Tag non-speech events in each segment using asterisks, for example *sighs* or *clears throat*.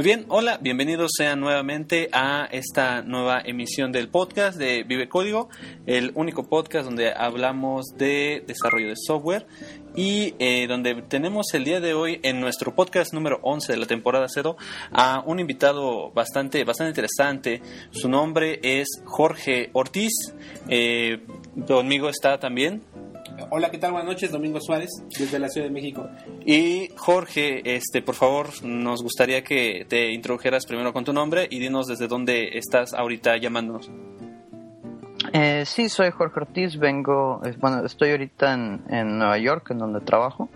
Muy bien, hola, bienvenidos sean nuevamente a esta nueva emisión del podcast de Vive Código, el único podcast donde hablamos de desarrollo de software y eh, donde tenemos el día de hoy en nuestro podcast número 11 de la temporada 0 a un invitado bastante, bastante interesante. Su nombre es Jorge Ortiz. Eh, conmigo está también Hola, ¿qué tal? Buenas noches, Domingo Suárez, desde la Ciudad de México. Y Jorge, este, por favor, nos gustaría que te introdujeras primero con tu nombre y dinos desde dónde estás ahorita llamándonos. Eh, sí, soy Jorge Ortiz, vengo, bueno, estoy ahorita en, Nueva York, en donde trabajo.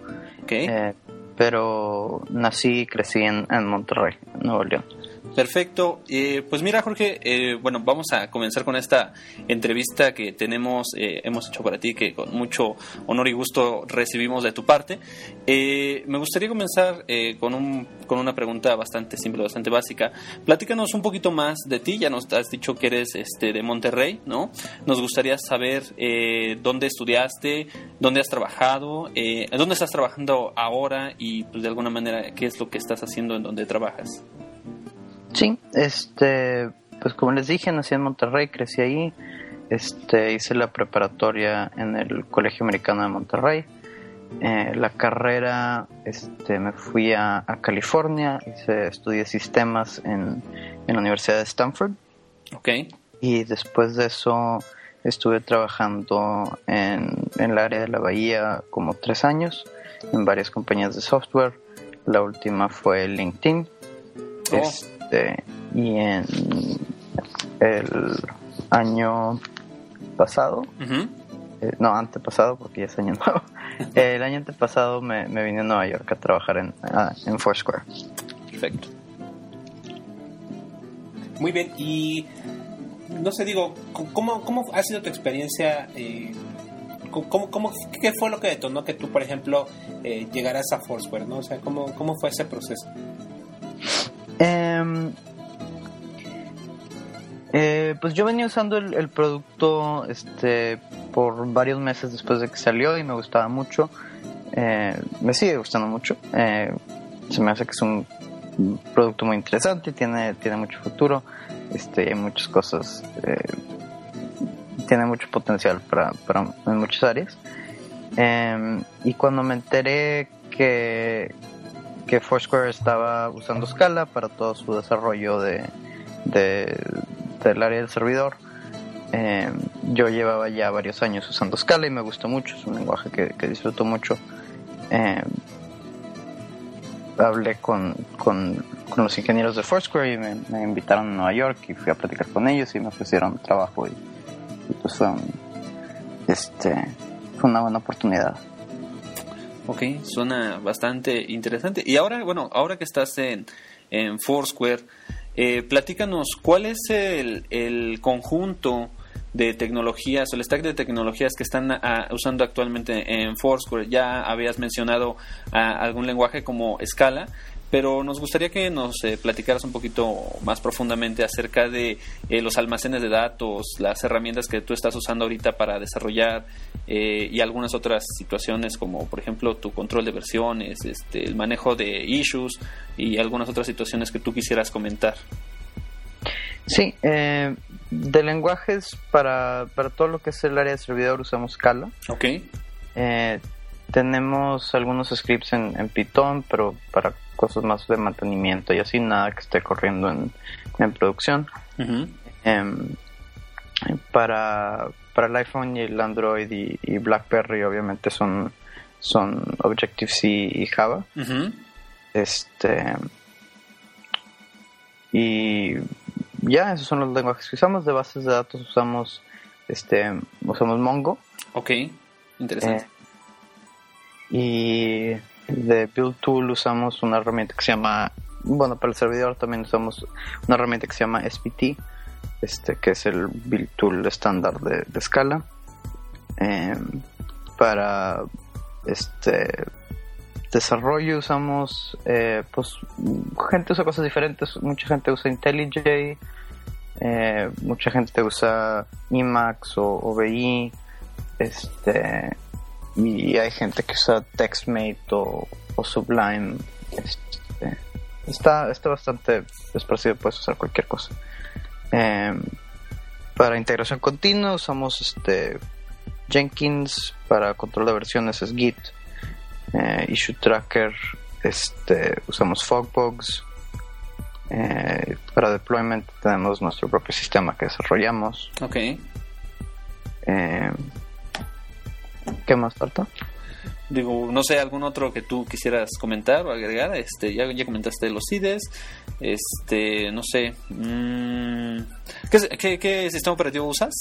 Okay. Eh, pero nací y crecí en, en Monterrey, Nuevo León. Perfecto. Eh, pues mira, Jorge, eh, bueno, vamos a comenzar con esta entrevista que tenemos, eh, hemos hecho para ti, que con mucho honor y gusto recibimos de tu parte. me gustaría comenzar con, un, con una pregunta bastante simple, bastante básica. Platícanos un poquito más de ti. Ya nos has dicho que eres este, de Monterrey, ¿no? Nos gustaría saber dónde estudiaste, dónde has trabajado, dónde estás trabajando ahora y, pues, de alguna manera, qué es lo que estás haciendo en donde trabajas. Sí, este, pues como les dije, nací en Monterrey, crecí ahí, este, hice la preparatoria en el Colegio Americano de Monterrey. Eh, la carrera, este, me fui a, California, hice, estudié sistemas en, la Universidad de Stanford. Ok. Y después de eso estuve trabajando en, el área de la Bahía como tres años, en varias compañías de software. La última fue LinkedIn. Oh. Este, y en el año pasado, eh, no, antepasado, porque ya es año nuevo, *laughs* el año antepasado me, me, vine a Nueva York a trabajar en, en Foursquare. Perfecto. Muy bien, y no sé, digo, ¿cómo, cómo ha sido tu experiencia? Eh, ¿cómo, cómo, ¿Qué fue lo que detonó que tú, por ejemplo, eh, llegaras a Foursquare? ¿no? O sea, ¿cómo, ¿cómo fue ese proceso? Em, eh, pues yo venía usando el, producto este por varios meses después de que salió y me gustaba mucho. Eh, me sigue gustando mucho. Eh, se me hace que es un producto muy interesante, tiene, tiene mucho futuro, este, hay muchas cosas, tiene mucho potencial para, para en muchas áreas. Em, y cuando me enteré que, que Foursquare estaba usando Scala para todo su desarrollo de, del área del servidor. Eh, yo llevaba ya varios años usando Scala y me gustó mucho, es un lenguaje que, disfruto mucho. Eh, hablé con, con, los ingenieros de Foursquare y me, invitaron a Nueva York y fui a platicar con ellos y me ofrecieron trabajo y, pues fue, este, fue una buena oportunidad. Ok, suena bastante interesante. Y ahora, bueno, ahora que estás en, en Foursquare, eh, platícanos, ¿cuál es el, el, conjunto de tecnologías o el stack de tecnologías que están usando actualmente en Foursquare? Ya habías mencionado ah, algún lenguaje como Scala, pero nos gustaría que nos eh, platicaras un poquito más profundamente acerca de eh, los almacenes de datos, las herramientas que tú estás usando ahorita para desarrollar eh, y algunas otras situaciones como por ejemplo tu control de versiones, este, el manejo de issues y algunas otras situaciones que tú quisieras comentar. Sí, de lenguajes para, para todo lo que es el área de servidor usamos Scala. Ok. tenemos algunos scripts en, en Python, pero para cosas más de mantenimiento y así, nada que esté corriendo en, en producción. Em, para, para el iPhone y el Android y, BlackBerry obviamente son, son Objective-C y Java. Este y ya esos son los lenguajes que usamos. De bases de datos usamos este usamos Mongo. Ok interesante. Eh, y de Build Tool usamos una herramienta que se llama, bueno, para el servidor también usamos una herramienta que se llama SPT, este, que es el Build Tool estándar de, de Scala. Em, para este desarrollo usamos, eh, pues, gente usa cosas diferentes, mucha gente usa IntelliJ, eh, mucha gente usa Emacs o OBI, este, y hay gente que usa TextMate o, Sublime. Este, está, está bastante esparcido, puedes usar cualquier cosa. Em, para integración continua usamos este Jenkins, para control de versiones es Git, eh, Issue Tracker, este, usamos Fogbugs, eh, para deployment tenemos nuestro propio sistema que desarrollamos. Ok. ¿Qué más falta? Digo, no sé, algún otro que tú quisieras comentar o agregar. Este, ya, ya comentaste los CIDES. Este, no sé. mm, ¿qué, qué, sistema operativo usas?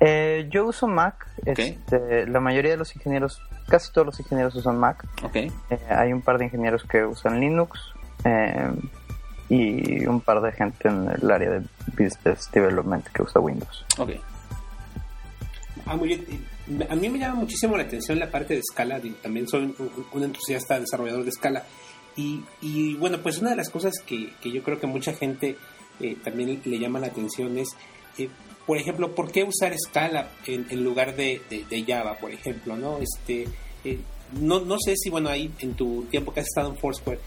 Eh, yo uso Mac. Ok. Este, la mayoría de los ingenieros, casi todos los ingenieros usan Mac. Ok. Eh, hay un par de ingenieros que usan Linux eh, y un par de gente en el área de Business Development que usa Windows. Ok. Ah, muy bien. A mí me llama muchísimo la atención la parte de Scala. digo, También soy un, entusiasta desarrollador de Scala. Y, y, bueno, pues una de las cosas que, yo creo que mucha gente eh, también le llama la atención es, eh, por ejemplo, ¿por qué usar Scala en, en lugar de, Java, por ejemplo? ¿no? Este, eh, no, no sé si, bueno, ahí en tu tiempo que has estado en Foursquare,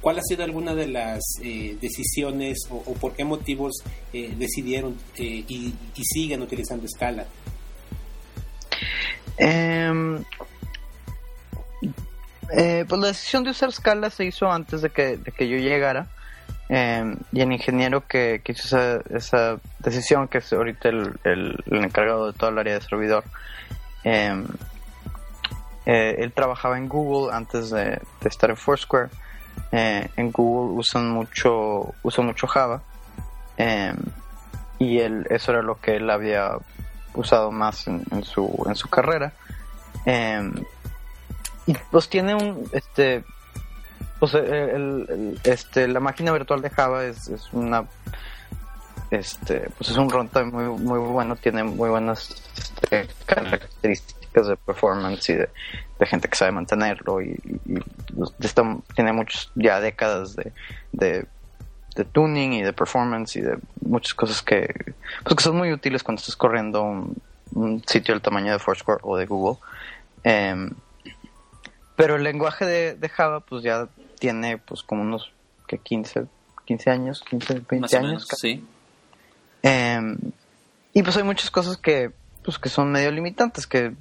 ¿cuál ha sido alguna de las eh, decisiones o, por qué motivos eh, decidieron eh, y, y siguen utilizando Scala? Em, eh, pues la decisión de usar Scala se hizo antes de que, de que yo llegara. Em, y el ingeniero que, que hizo esa, esa decisión, que es ahorita el, el- encargado de toda el área de servidor, em, eh, él trabajaba en Google antes de, de estar en Foursquare. Eh, en Google usan mucho, usan mucho Java. y él, eso era lo que él había usado más en, en su en su carrera. Em, y pues tiene un este pues el, el- este la máquina virtual de Java es, es una este pues es un runtime muy muy bueno tiene muy buenas este, características de performance y de, gente que sabe mantenerlo y, está- tiene muchos ya décadas de de tuning y de performance y de muchas cosas que, pues que son muy útiles cuando estás corriendo un, un sitio del tamaño de Foursquare o de Google. Em, pero el lenguaje de, de Java pues ya tiene pues como unos que 15, 15 años, 15, 20 Más o años. menos, sí. Em, y pues hay muchas cosas que pues que son medio limitantes que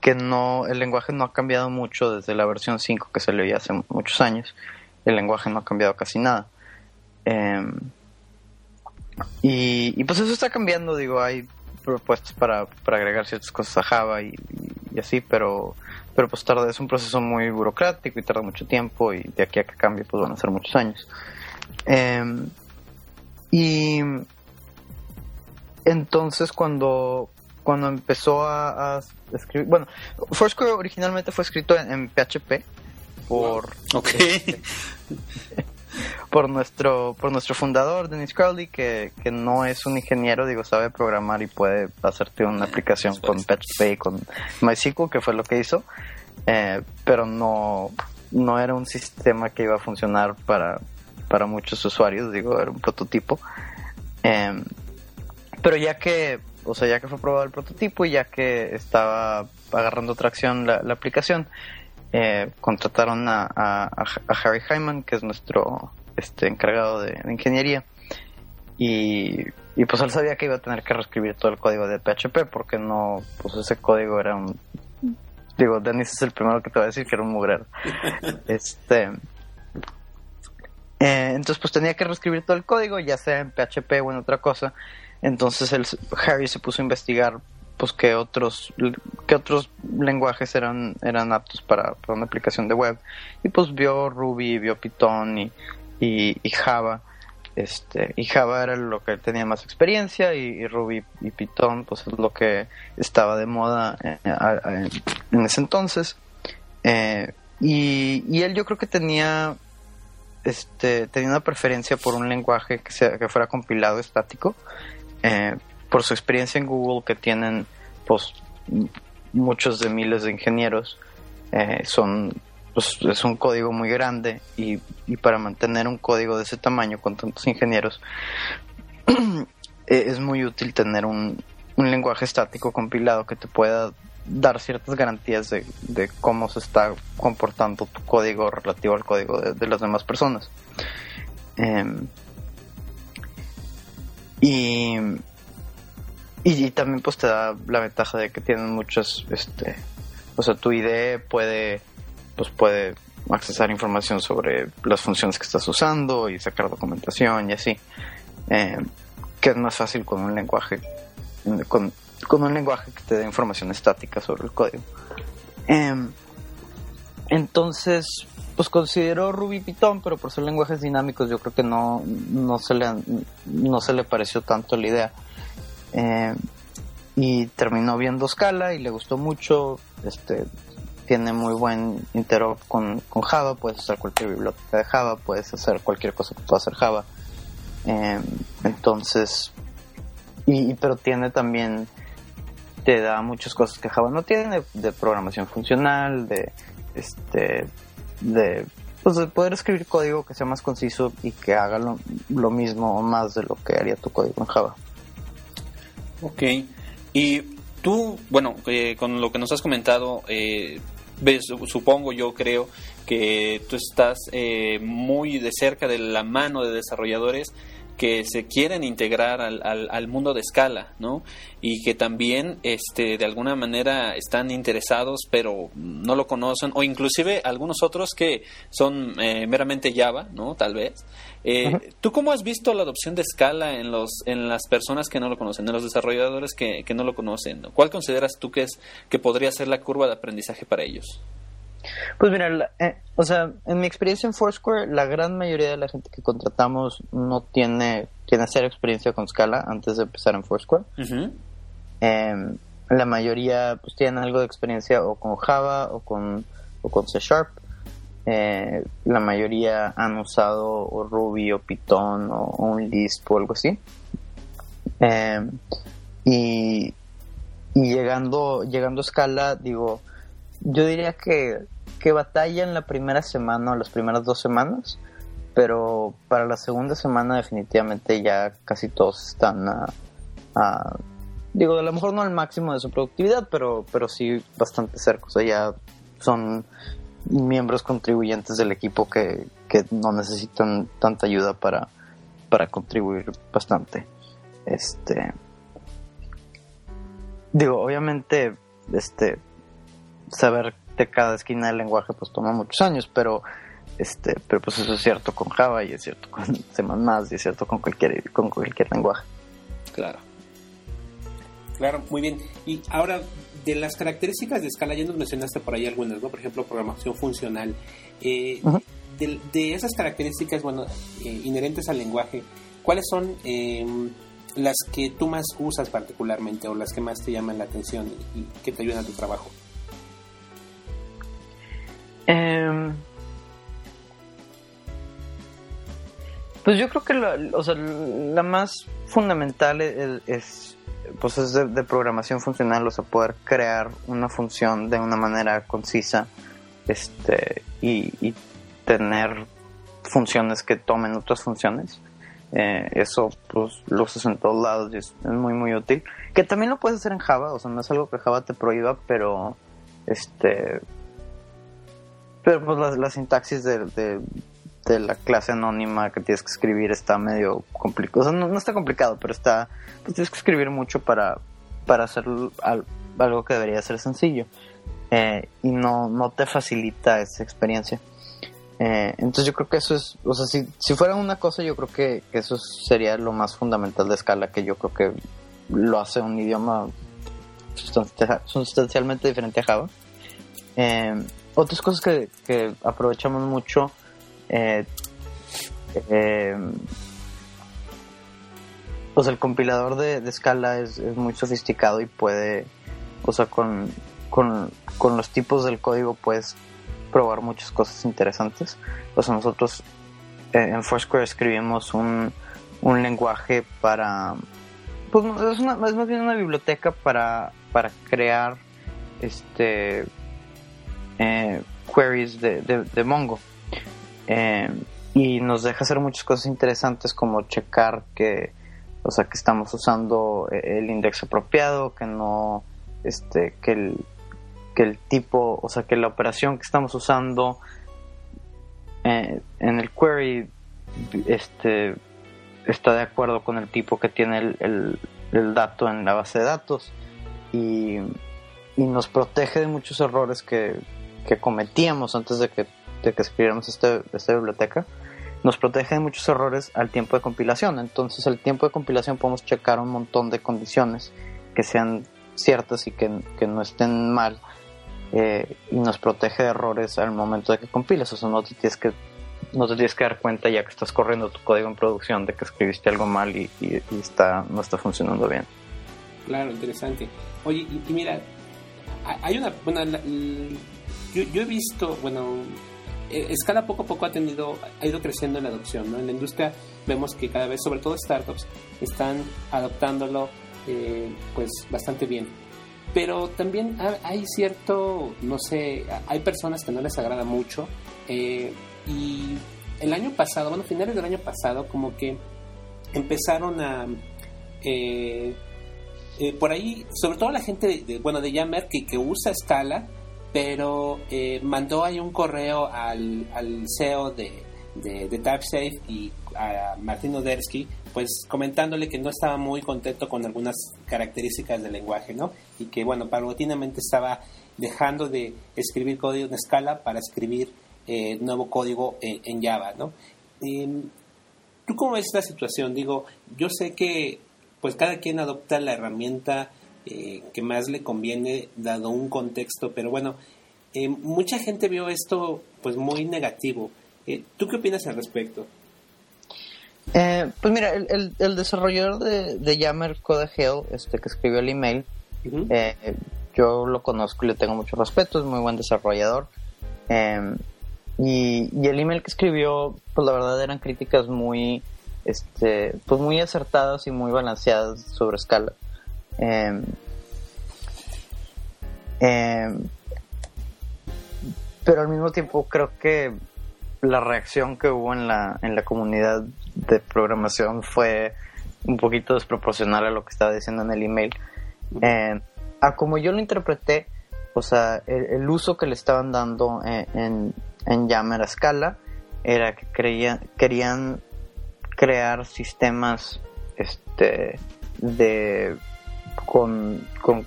que no el lenguaje no ha cambiado mucho desde la versión 5 que salió ya hace muchos años. El lenguaje no ha cambiado casi nada. Em, y, y pues eso está cambiando, digo, hay propuestas para, para agregar ciertas cosas a Java y, y así, pero pero pues tarda, es un proceso muy burocrático y tarda mucho tiempo y de aquí a que cambie pues van a ser muchos años. Em, y entonces cuando cuando empezó a, a escribir, bueno, Foursquare originalmente fue escrito en, en PHP por Ok. *laughs* por nuestro por nuestro fundador Dennis Crowley que, que no es un ingeniero digo sabe programar y puede hacerte una aplicación con PHP y con MySQL que fue lo que hizo eh, pero no no era un sistema que iba a funcionar para para muchos usuarios digo era un prototipo. Eh, pero ya que o sea ya que fue probado el prototipo y ya que estaba agarrando tracción la, la aplicación eh, contrataron a, a, a Harry Hyman, que es nuestro este encargado de, de ingeniería, y, y pues él sabía que iba a tener que reescribir todo el código de PHP, porque no, pues ese código era un... Digo, Dennis es el primero que te va a decir que era un mugrero. *laughs* este... eh, entonces pues tenía que reescribir todo el código, ya sea en PHP o en otra cosa. Entonces el, Harry se puso a investigar pues qué otros qué otros lenguajes eran eran aptos para, para una aplicación de web y pues vio Ruby vio Python y, y, y Java este y Java era lo que tenía más experiencia y, Ruby y Python pues es lo que estaba de moda eh, en ese entonces. Eh, y, él yo creo que tenía este tenía una preferencia por un lenguaje que sea que fuera compilado estático. Eh, por su experiencia en Google que tienen pues muchos de miles de ingenieros eh, son pues, es un código muy grande y, y para mantener un código de ese tamaño con tantos ingenieros eh, *clears throat* es muy útil tener un, un lenguaje estático compilado que te pueda dar ciertas garantías de, de, cómo se está comportando tu código relativo al código de, las demás personas. Em, y, y, también pues te da la ventaja de que tienen muchas, este, o sea, tu IDE puede, pues puede accesar información sobre las funciones que estás usando y sacar documentación y así. Em, que es más fácil con un lenguaje, con, con un lenguaje que te dé información estática sobre el código. Em, entonces, pues considero Ruby Python, pero por ser lenguajes dinámicos yo creo que no, no, se, le, no se le pareció tanto la idea. Em, y terminó viendo Scala y le gustó mucho. Este, tiene muy buen interop con, con Java, puedes usar cualquier biblioteca de Java, puedes hacer cualquier cosa que pueda hacer Java. Em, entonces, y, pero tiene también te da muchas cosas que Java no tiene, de, programación funcional, de este de pues de poder escribir código que sea más conciso y que haga lo, mismo o más de lo que haría tu código en Java. Ok, y tú, bueno, eh, con lo que nos has comentado, eh, supongo yo creo que tú estás eh, muy de cerca de la mano de desarrolladores que se quieren integrar al, al, mundo de escala, ¿no? Y que también, este, de alguna manera están interesados, pero no lo conocen, o inclusive algunos otros que son eh, meramente Java, ¿no? Tal vez. Eh, ¿Tú cómo has visto la adopción de escala en los, en las personas que no lo conocen, en los desarrolladores que, que no lo conocen? ¿Cuál consideras tú que es que podría ser la curva de aprendizaje para ellos? Pues mira, eh, o sea, en mi experiencia en Foursquare, la gran mayoría de la gente que contratamos no tiene, tiene cero experiencia con Scala antes de empezar en Foursquare. Em, la mayoría pues tienen algo de experiencia o con Java o con, o con C Sharp. Eh, la mayoría han usado o Ruby o Python o, un Lisp o algo así. Em, y, y llegando, llegando a Scala, digo, yo diría que, que batalla en la primera semana o las primeras dos semanas, pero para la segunda semana definitivamente ya casi todos están a, digo, a lo mejor no al máximo de su productividad, pero, pero sí bastante cerca, o sea, ya son miembros contribuyentes del equipo que, que no necesitan tanta ayuda para, para contribuir bastante. Este digo, obviamente, este saber de cada esquina del lenguaje pues toma muchos años, pero este, pero pues eso es cierto con Java y es cierto con *laughs* C++ y es cierto con cualquier con cualquier lenguaje. Claro. Claro, muy bien. Y ahora de las características de escala ya nos mencionaste por ahí algunas, ¿no? Por ejemplo, programación funcional. Eh, de, esas características, bueno, eh, inherentes al lenguaje, ¿cuáles son em, las que tú más usas particularmente o las que más te llaman la atención y que te ayudan a tu trabajo? Em, pues yo creo que la, o sea, la más fundamental es, pues es de, programación funcional, o sea, poder crear una función de una manera concisa este, y, tener funciones que tomen otras funciones. Eh, eso pues lo usas en todos lados y es, muy muy útil. Que también lo puedes hacer en Java, o sea, no es algo que Java te prohíba, pero este pero pues la, sintaxis de, de, la clase anónima que tienes que escribir está medio complicado. O sea, no, está complicado, pero está. Pues tienes que escribir mucho para, para hacer algo que debería ser sencillo. Eh, y no, no te facilita esa experiencia. Eh, entonces yo creo que eso es, o sea, si, si fuera una cosa, yo creo que, eso sería lo más fundamental de escala, que yo creo que lo hace un idioma sustancialmente diferente a Java. Eh, otras cosas que, que aprovechamos mucho, eh, eh, pues el compilador de, de escala es, muy sofisticado y puede, o sea, con, con, con, los tipos del código puedes probar muchas cosas interesantes. O sea, nosotros eh, en Foursquare escribimos un, un lenguaje para, pues es, una, es más bien una biblioteca para, para crear este eh, queries de, de, Mongo. Eh, y nos deja hacer muchas cosas interesantes como checar que, o sea, que estamos usando el index apropiado, que no, este, que el, que el tipo, o sea, que la operación que estamos usando eh, en el query este, está de acuerdo con el tipo que tiene el, el, dato en la base de datos y, y nos protege de muchos errores que, que cometíamos antes de que, de que escribiéramos este, esta biblioteca nos protege de muchos errores al tiempo de compilación. Entonces, el tiempo de compilación podemos checar un montón de condiciones que sean ciertas y que, que no estén mal eh, y nos protege de errores al momento de que compilas. O sea, no te tienes que no te tienes que dar cuenta ya que estás corriendo tu código en producción de que escribiste algo mal y, y, está no está funcionando bien. Claro, interesante. Oye, y, mira, hay una, bueno, yo, yo he visto, bueno, eh, Scala poco a poco ha tenido, ha ido creciendo en la adopción, ¿no? En la industria vemos que cada vez, sobre todo startups, están adoptándolo, eh, pues bastante bien. Pero también hay cierto, no sé, hay personas que no les agrada mucho eh, y el año pasado, bueno, finales del año pasado, como que empezaron a por ahí, sobre todo la gente, de, bueno, de Yammer que, que usa Scala, pero eh, mandó ahí un correo al, al CEO de, de, TypeSafe y a Martín Odersky, pues comentándole que no estaba muy contento con algunas características del lenguaje, ¿no? Y que, bueno, paulatinamente estaba dejando de escribir código en escala para escribir eh, nuevo código en, Java, ¿no? Em, ¿Tú cómo ves esta situación? Digo, yo sé que pues cada quien adopta la herramienta eh, que más le conviene dado un contexto, pero bueno, eh, mucha gente vio esto pues muy negativo. Eh, ¿Tú qué opinas al respecto? pues mira, el, el, desarrollador de, de Yammer Code Hell, este que escribió el email, yo lo conozco y le tengo mucho respeto, es muy buen desarrollador. Em, y, y, el email que escribió, pues la verdad eran críticas muy, este, pues muy acertadas y muy balanceadas sobre escala. Em, em, pero al mismo tiempo creo que la reacción que hubo en la, en la comunidad de programación fue un poquito desproporcional a lo que estaba diciendo en el email. Em, a como yo lo interpreté, o sea, el, uso que le estaban dando en, en, Yammer a escala era que creían, querían crear sistemas este, de con, con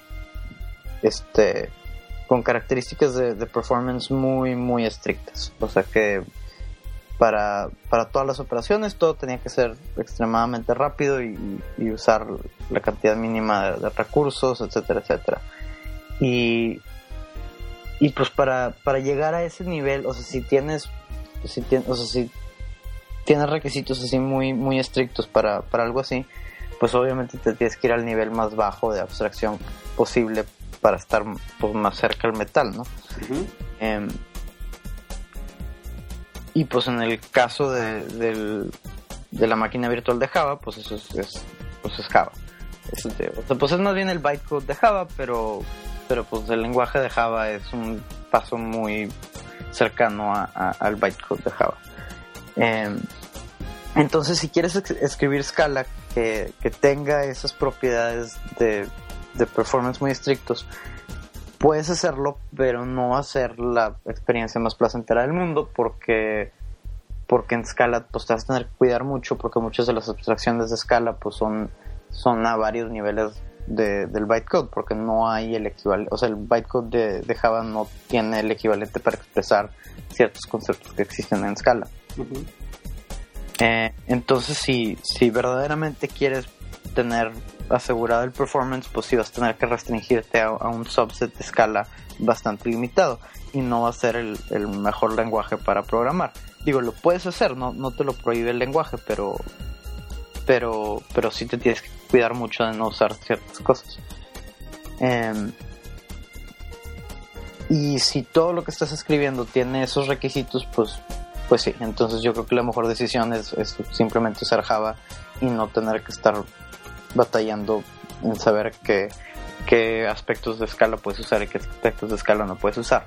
este con características de, performance muy muy estrictas. O sea que para, para todas las operaciones todo tenía que ser extremadamente rápido y, usar la cantidad mínima de, recursos etcétera etcétera. Y y pues para, para llegar a ese nivel o sea si tienes si tienes o sea si tienes requisitos así muy muy estrictos para, para algo así pues obviamente te tienes que ir al nivel más bajo de abstracción posible para estar pues, más cerca al metal, ¿no? Em, y pues en el caso de, la máquina virtual de Java, pues eso es, pues es Java. Este, pues es más bien el bytecode de Java, pero, pero pues el lenguaje de Java es un paso muy cercano al bytecode de Java. Em, entonces, si quieres escribir Scala que, tenga esas propiedades de, performance muy estrictos, puedes hacerlo, pero no va a ser la experiencia más placentera del mundo porque porque en Scala pues te vas a tener que cuidar mucho porque muchas de las abstracciones de Scala pues son son a varios niveles del bytecode porque no hay el equivalente, o sea el bytecode de, de, Java no tiene el equivalente para expresar ciertos conceptos que existen en Scala. Eh, entonces, si, si verdaderamente quieres tener asegurado el performance, pues sí vas a tener que restringirte a, un subset de escala bastante limitado y no va a ser el, mejor lenguaje para programar. Digo, lo puedes hacer, no, no te lo prohíbe el lenguaje, pero, pero, pero sí te tienes que cuidar mucho de no usar ciertas cosas. Em, y si todo lo que estás escribiendo tiene esos requisitos, pues pues sí, entonces yo creo que la mejor decisión es, simplemente usar Java y no tener que estar batallando en saber qué, qué aspectos de escala puedes usar y qué aspectos de escala no puedes usar.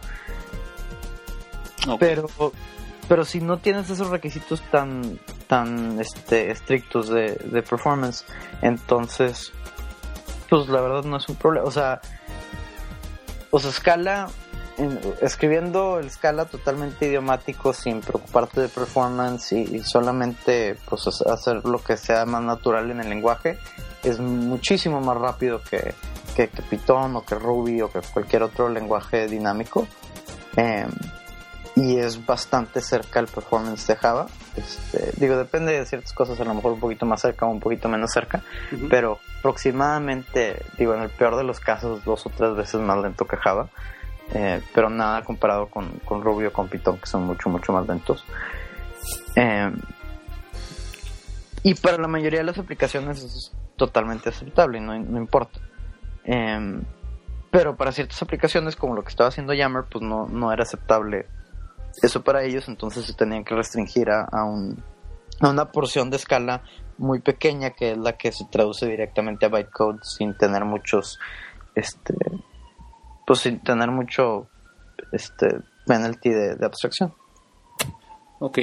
Pero, pero si no tienes esos requisitos tan, tan este, estrictos de, de performance, entonces, pues la verdad no es un problema. O sea, o sea, Scala, escribiendo el Scala totalmente idiomático sin preocuparte de performance y, solamente pues hacer lo que sea más natural en el lenguaje es muchísimo más rápido que, que, Python o que Ruby o que cualquier otro lenguaje dinámico. Em, y es bastante cerca al performance de Java. Este, digo, depende de ciertas cosas, a lo mejor un poquito más cerca o un poquito menos cerca, pero aproximadamente, digo, en el peor de los casos, dos o tres veces más lento que Java, eh, pero nada comparado con, con Ruby o con Python, que son mucho, mucho más lentos. Em, y para la mayoría de las aplicaciones es totalmente aceptable, no, no importa. Em, pero para ciertas aplicaciones, como lo que estaba haciendo Yammer, pues no, no era aceptable eso para ellos, entonces se tenían que restringir a, a, un, a una porción de escala muy pequeña que es la que se traduce directamente a bytecode sin tener muchos, este, pues sin tener mucho, este, penalty de, de abstracción. Ok.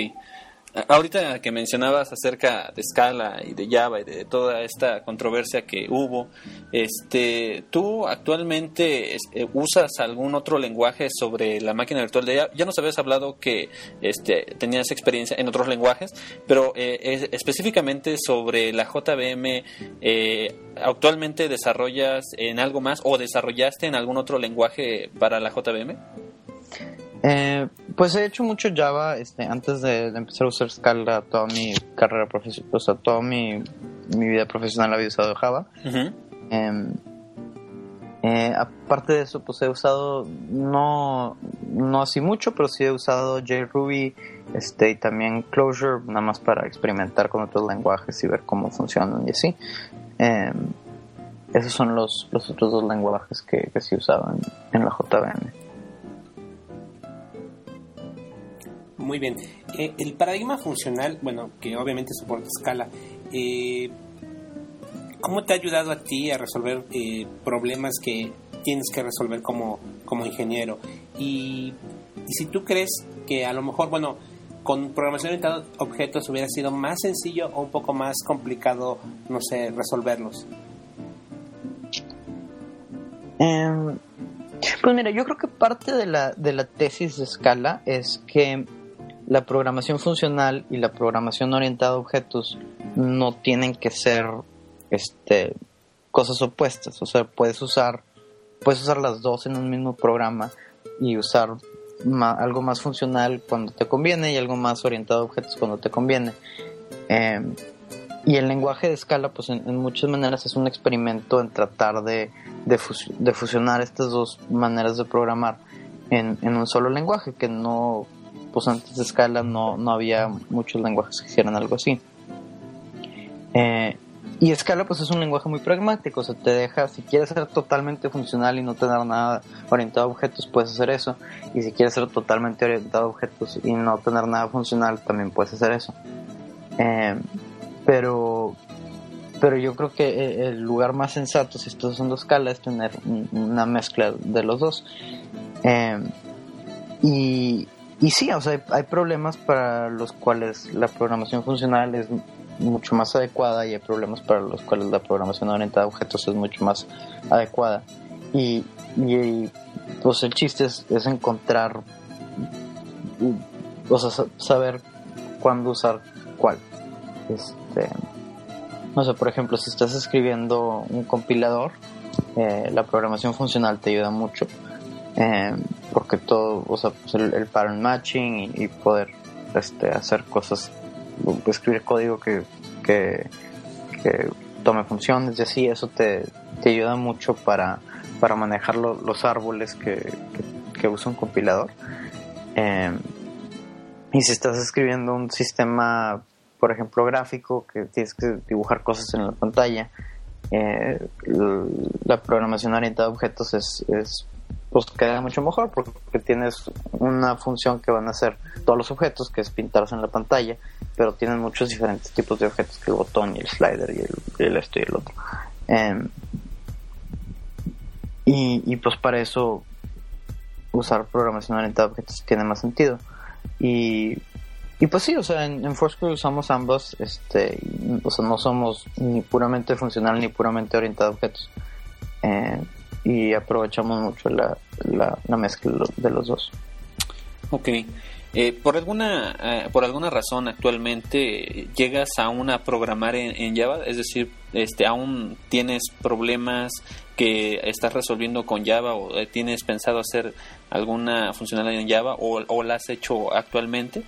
Ahorita que mencionabas acerca de Scala y de Java y de toda esta controversia que hubo, este, ¿tú actualmente eh, usas algún otro lenguaje sobre la máquina virtual de? Ya nos habías hablado que este, tenías experiencia en otros lenguajes, pero eh, específicamente sobre la JVM, eh, ¿actualmente desarrollas en algo más o desarrollaste en algún otro lenguaje para la JVM? Pues he hecho mucho Java este, antes de, empezar a usar Scala toda mi carrera profesional, o sea, toda mi, vida profesional había usado Java. Em, eh, aparte de eso, pues he usado, no, no así mucho, pero sí he usado JRuby este, y también Clojure, nada más para experimentar con otros lenguajes y ver cómo funcionan y así. Em, esos son los, los otros dos lenguajes que, que sí he usado en, en la JVM. Muy bien. Eh, el paradigma funcional, bueno, que obviamente soporta escala, eh, ¿cómo te ha ayudado a ti a resolver eh, problemas que tienes que resolver como, como ingeniero? Y, si tú crees que a lo mejor, bueno, con programación orientada a objetos hubiera sido más sencillo o un poco más complicado, no sé, resolverlos. Em, pues mira, yo creo que parte de la, de la tesis de escala es que la programación funcional y la programación orientada a objetos no tienen que ser este cosas opuestas, o sea, puedes usar puedes usar las dos en un mismo programa y usar algo más funcional cuando te conviene y algo más orientado a objetos cuando te conviene. Em, y el lenguaje de escala, pues en, muchas maneras es un experimento en tratar de, de, fusionar estas dos maneras de programar en, en, un solo lenguaje, que no, pues antes de Scala no, no había muchos lenguajes que hicieran algo así. Eh, y Scala pues es un lenguaje muy pragmático, o sea, te deja, si quieres ser totalmente funcional y no tener nada orientado a objetos, puedes hacer eso. Y si quieres ser totalmente orientado a objetos y no tener nada funcional, también puedes hacer eso. Eh, pero, pero yo creo que el lugar más sensato, si estás usando Scala, es tener una mezcla de los dos. Eh, y, y sí, o sea, hay, problemas para los cuales la programación funcional es mucho más adecuada y hay problemas para los cuales la programación orientada a objetos es mucho más adecuada. Y, y pues el chiste es, encontrar, o sea, saber cuándo usar cuál. Este, no sé, por ejemplo, si estás escribiendo un compilador, eh, la programación funcional te ayuda mucho eh, porque todo, o sea, pues el, pattern matching y, poder este, hacer cosas, escribir código que, tome funciones y así, eso te, ayuda mucho para, para manejar los árboles que, que, usa un compilador. Eh, y si estás escribiendo un sistema, por ejemplo, gráfico, que tienes que dibujar cosas en la pantalla, eh, la programación orientada a objetos es pues queda mucho mejor porque tienes una función que van a hacer todos los objetos, que es pintarlos en la pantalla, pero tienen muchos diferentes tipos de objetos que el botón y el slider y el, esto y el otro. Em, y, pues para eso usar programación orientada a objetos tiene más sentido. Y, y pues sí, o sea, en, en Foursquare usamos ambos, este, o sea, no somos ni puramente funcional ni puramente orientado a objetos. Eh, y aprovechamos mucho la, la, mezcla de los dos. Ok. Eh, por alguna eh, por alguna razón actualmente llegas aún a programar en, Java, es decir, este aún tienes problemas que estás resolviendo con Java o eh, tienes pensado hacer alguna funcionalidad en Java o, o la has hecho actualmente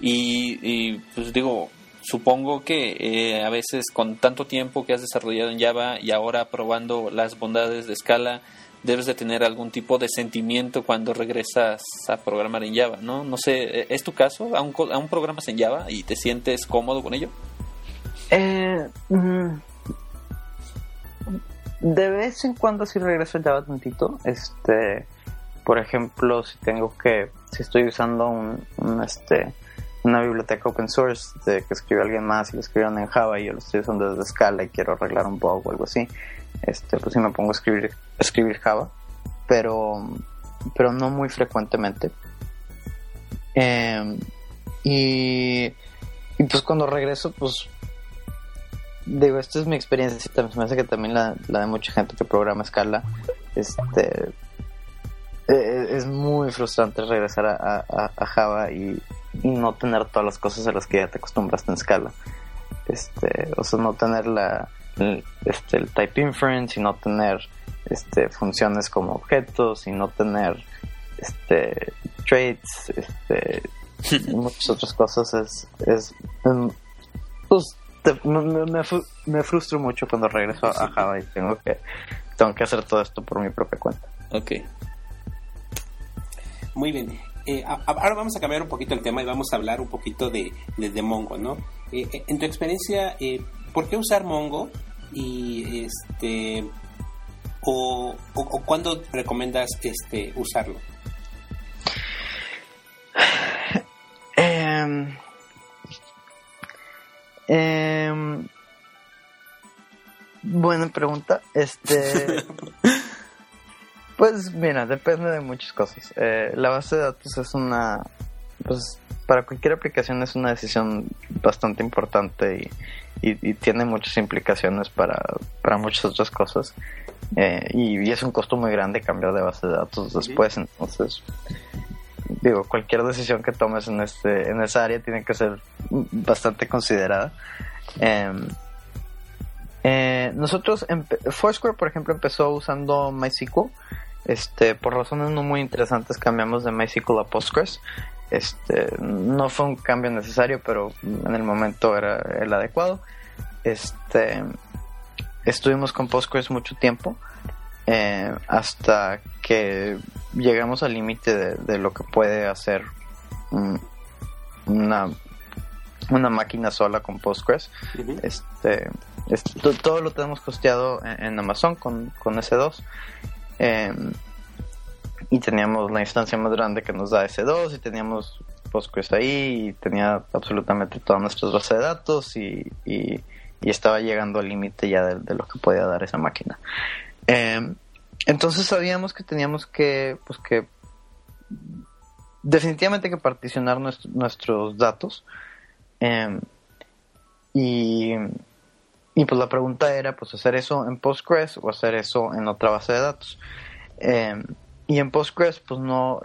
y, y pues digo supongo que eh, a veces con tanto tiempo que has desarrollado en Java y ahora probando las bondades de escala, debes de tener algún tipo de sentimiento cuando regresas a programar en Java, ¿no? No sé, ¿es tu caso? ¿Aún, aún programas en Java y te sientes cómodo con ello? Eh, mm, de vez en cuando sí regreso a Java tantito. Este, por ejemplo, si tengo que, si estoy usando un, un este, una biblioteca open source de que escribe alguien más y lo escribieron en Java y yo lo estoy usando desde Scala y quiero arreglar un bug o algo así, este, pues sí me pongo a escribir, escribir Java, pero, pero no muy frecuentemente. Em, y, y pues cuando regreso, pues digo, esta es mi experiencia, me hace que también la, la de mucha gente que programa Scala, este, e, e, es muy frustrante regresar a, Java y no tener todas las cosas a las que ya te acostumbraste en escala. Este, o sea, no tener la, el, este, el type inference y no tener este, funciones como objetos y no tener este, traits, este, y *laughs* muchas otras cosas. Es, es em, pues, me, me, frustro mucho cuando regreso a Java y tengo que, tengo que hacer todo esto por mi propia cuenta. Ok. Muy bien. Eh, ahora vamos a cambiar un poquito el tema y vamos a hablar un poquito de, de, Mongo, ¿no? Eh, eh, en tu experiencia, ¿por qué usar Mongo? Y este o, o, cuándo recomiendas este usarlo? *sighs* Em, em, buena pregunta. Este *laughs* Pues mira, depende de muchas cosas. Eh, la base de datos es una, pues para cualquier aplicación es una decisión bastante importante y, y, tiene muchas implicaciones para, para muchas otras cosas. Eh, y, es un costo muy grande cambiar de base de datos después, entonces digo, cualquier decisión que tomes en este en esa área tiene que ser bastante considerada. Em, eh, nosotros, Foursquare, por ejemplo, empezó usando MySQL este, por razones no muy interesantes cambiamos de MySQL a Postgres. Este, no fue un cambio necesario, pero en el momento era el adecuado. Este, estuvimos con Postgres mucho tiempo eh, hasta que llegamos al límite de, lo que puede hacer una, una máquina sola con Postgres. este, todo lo tenemos costeado en, Amazon con, con S2 Em, y teníamos la instancia más grande que nos da S2 y teníamos Postgres ahí y tenía absolutamente todas nuestras bases de datos y, y, estaba llegando al límite ya de, lo que podía dar esa máquina. Em, entonces sabíamos que teníamos que, pues que definitivamente que particionar nuestros datos em, y y pues la pregunta era, pues hacer eso en Postgres o hacer eso en otra base de datos. Em, y en Postgres, pues no,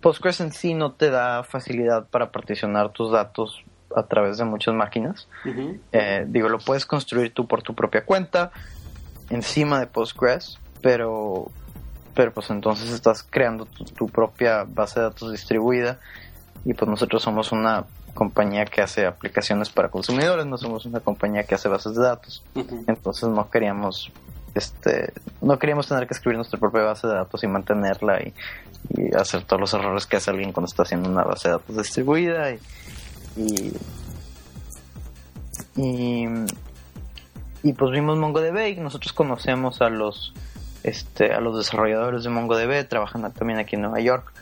Postgres en sí no te da facilidad para particionar tus datos a través de muchas máquinas. Eh, digo, lo puedes construir tú por tu propia cuenta encima de Postgres, pero, pero pues entonces estás creando tu propia base de datos distribuida y pues nosotros somos una compañía que hace aplicaciones para consumidores, no somos una compañía que hace bases de datos. Entonces no queríamos este no queríamos tener que escribir nuestra propia base de datos y mantenerla y, hacer todos los errores que hace alguien cuando está haciendo una base de datos distribuida y y, y, pues vimos MongoDB y nosotros conocemos a los este a los desarrolladores de MongoDB trabajan también aquí en Nueva York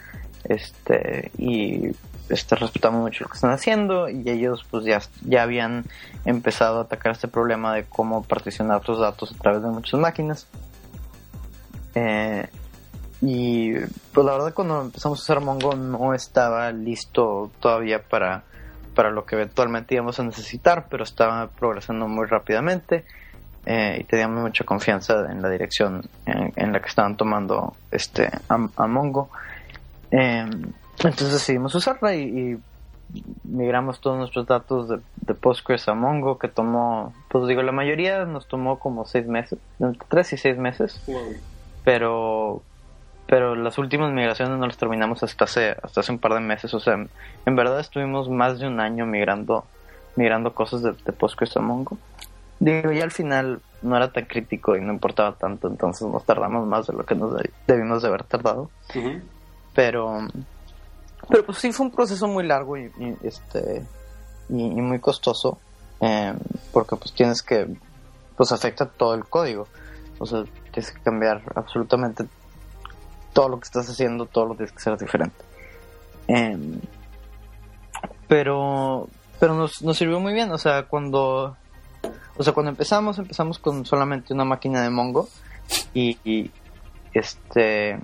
este y este, respetamos mucho lo que están haciendo y ellos pues ya, ya habían empezado a atacar este problema de cómo particionar tus datos a través de muchas máquinas. Eh, y pues la verdad cuando empezamos a usar Mongo no estaba listo todavía para, para lo que eventualmente íbamos a necesitar, pero estaba progresando muy rápidamente eh, y teníamos mucha confianza en la dirección en, la que estaban tomando este a, Mongo. Em, entonces decidimos usarla y, migramos todos nuestros datos de, Postgres a Mongo, que tomó, pues digo, la mayoría nos tomó como seis meses, entre tres y seis meses, pero pero las últimas migraciones no las terminamos hasta hace hasta hace un par de meses, o sea, en verdad estuvimos más de un año migrando migrando cosas de, de Postgres a Mongo. Digo, ya al final no era tan crítico y no importaba tanto, entonces nos tardamos más de lo que nos debimos de haber tardado. Pero, pero pues sí fue un proceso muy largo y, este y, muy costoso, em, porque pues tienes que, pues afecta todo el código, o sea, tienes que cambiar absolutamente todo lo que estás haciendo, todo lo tienes que ser diferente. Em, pero, pero nos, nos sirvió muy bien, o sea, cuando o sea, cuando empezamos, empezamos con solamente una máquina de Mongo y, este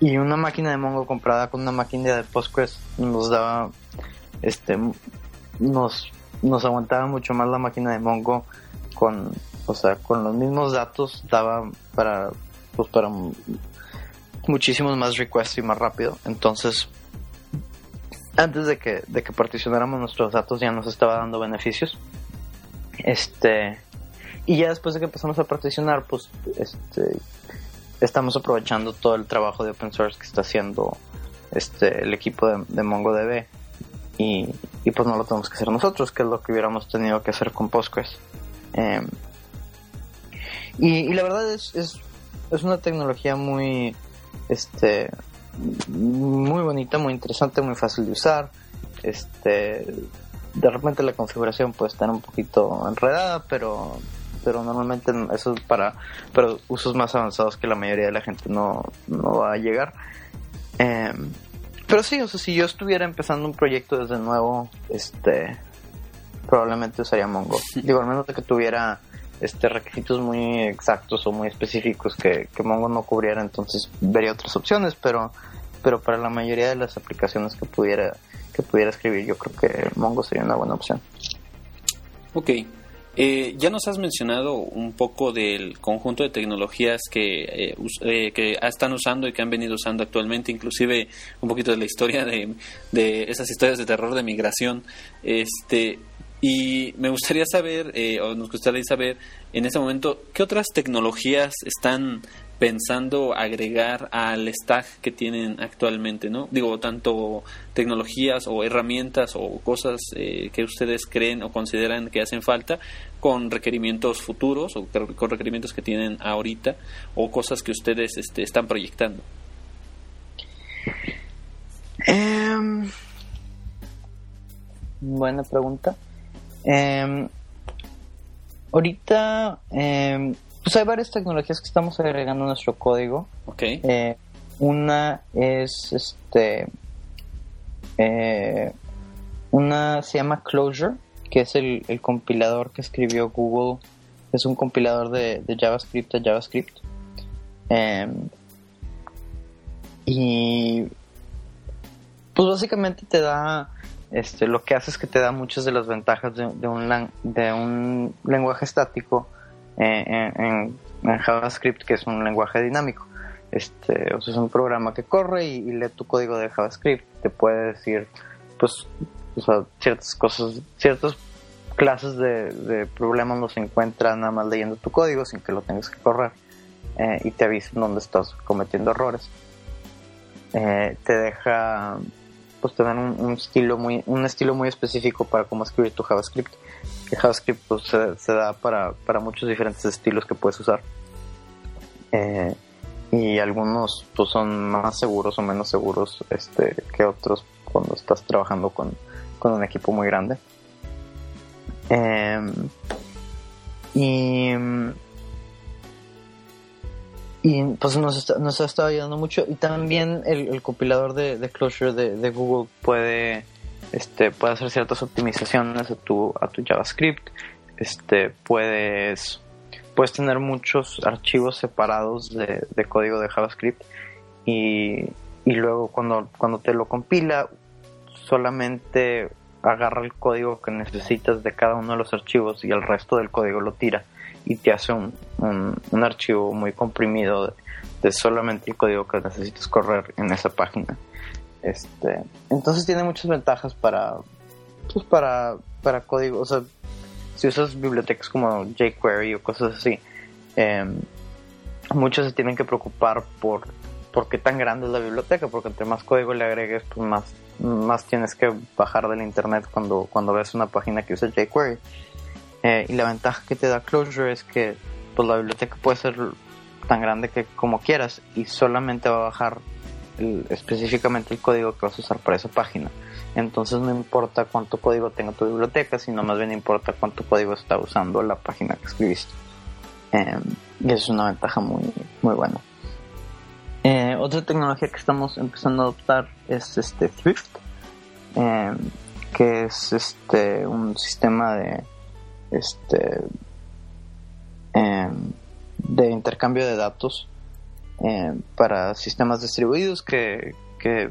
y una máquina de Mongo comprada con una máquina de Postgres nos daba este nos nos aguantaba mucho más la máquina de Mongo con o sea con los mismos datos daba para pues para muchísimos más requests y más rápido. Entonces antes de que de que particionáramos nuestros datos ya nos estaba dando beneficios. Este, y ya después de que empezamos a particionar, pues este, estamos aprovechando todo el trabajo de open source que está haciendo este, el equipo de, MongoDB. Y, y, pues no lo tenemos que hacer nosotros, que es lo que hubiéramos tenido que hacer con Postgres. Em, y, la verdad es, es, es, una tecnología muy, este, muy bonita, muy interesante, muy fácil de usar. Este, de repente la configuración puede estar un poquito enredada, pero pero normalmente eso es para, para usos más avanzados que la mayoría de la gente no, va a llegar. Em, pero sí, o sea, si yo estuviera empezando un proyecto desde nuevo, este probablemente usaría Mongo. Digo, al menos de que tuviera este requisitos muy exactos o muy específicos que, que Mongo no cubriera, entonces vería otras opciones, pero pero para la mayoría de las aplicaciones que pudiera que pudiera escribir, yo creo que Mongo sería una buena opción. Ok. Eh, ya nos has mencionado un poco del conjunto de tecnologías que, eh, eh, que están usando y que han venido usando actualmente, inclusive un poquito de la historia de, de esas historias de terror de migración. Este, y me gustaría saber, o nos gustaría saber en este momento, ¿qué otras tecnologías están pensando agregar al stack que tienen actualmente, ¿no? Digo, tanto tecnologías o herramientas o cosas eh, que ustedes creen o consideran que hacen falta con requerimientos futuros o con requerimientos que tienen ahorita o cosas que ustedes este, están proyectando. Em, buena pregunta. Em, ahorita em, pues hay varias tecnologías que estamos agregando a nuestro código. Ok. Eh, una es este. Eh, una se llama Closure, que es el, compilador que escribió Google. Es un compilador de, JavaScript a JavaScript. Em, y pues básicamente te da este, lo que hace es que te da muchas de las ventajas de, un, de un lenguaje estático en, JavaScript, que es un lenguaje dinámico. Este, o sea, es un programa que corre y, lee tu código de JavaScript. Te puede decir, pues, ciertas cosas, ciertas clases de, problemas los encuentra nada más leyendo tu código sin que lo tengas que correr. Eh, y te avisa dónde estás cometiendo errores. Eh, te deja pues tener un, un, estilo muy un estilo muy específico para cómo escribir tu JavaScript JavaScript pues, se, da para, muchos diferentes estilos que puedes usar. Eh, y algunos pues, son más seguros o menos seguros este, que otros cuando estás trabajando con, un equipo muy grande. Em, y, y pues nos, nos ha estado ayudando mucho. Y también el, compilador de, de Closure de Google puede este, puede hacer ciertas optimizaciones a tu, a tu JavaScript, este, puedes, puedes tener muchos archivos separados de, código de JavaScript y, y, luego cuando, cuando te lo compila solamente agarra el código que necesitas de cada uno de los archivos y el resto del código lo tira y te hace un, un, archivo muy comprimido de, solamente el código que necesitas correr en esa página. Este, entonces tiene muchas ventajas para, pues para, para código. O sea, si usas bibliotecas como jQuery o cosas así, em, muchos se tienen que preocupar por, por qué tan grande es la biblioteca, porque entre más código le agregues, pues más, más tienes que bajar del internet cuando, cuando ves una página que usa jQuery. Eh, y la ventaja que te da Clojure es que pues, la biblioteca puede ser tan grande que como quieras y solamente va a bajar específicamente el código que vas a usar para esa página. Entonces no importa cuánto código tenga tu biblioteca, sino más bien importa cuánto código está usando la página que escribiste. Em, y es una ventaja muy, muy buena. Eh, otra tecnología que estamos empezando a adoptar es este Thrift, em, que es este un sistema de este em, de intercambio de datos para sistemas distribuidos que, que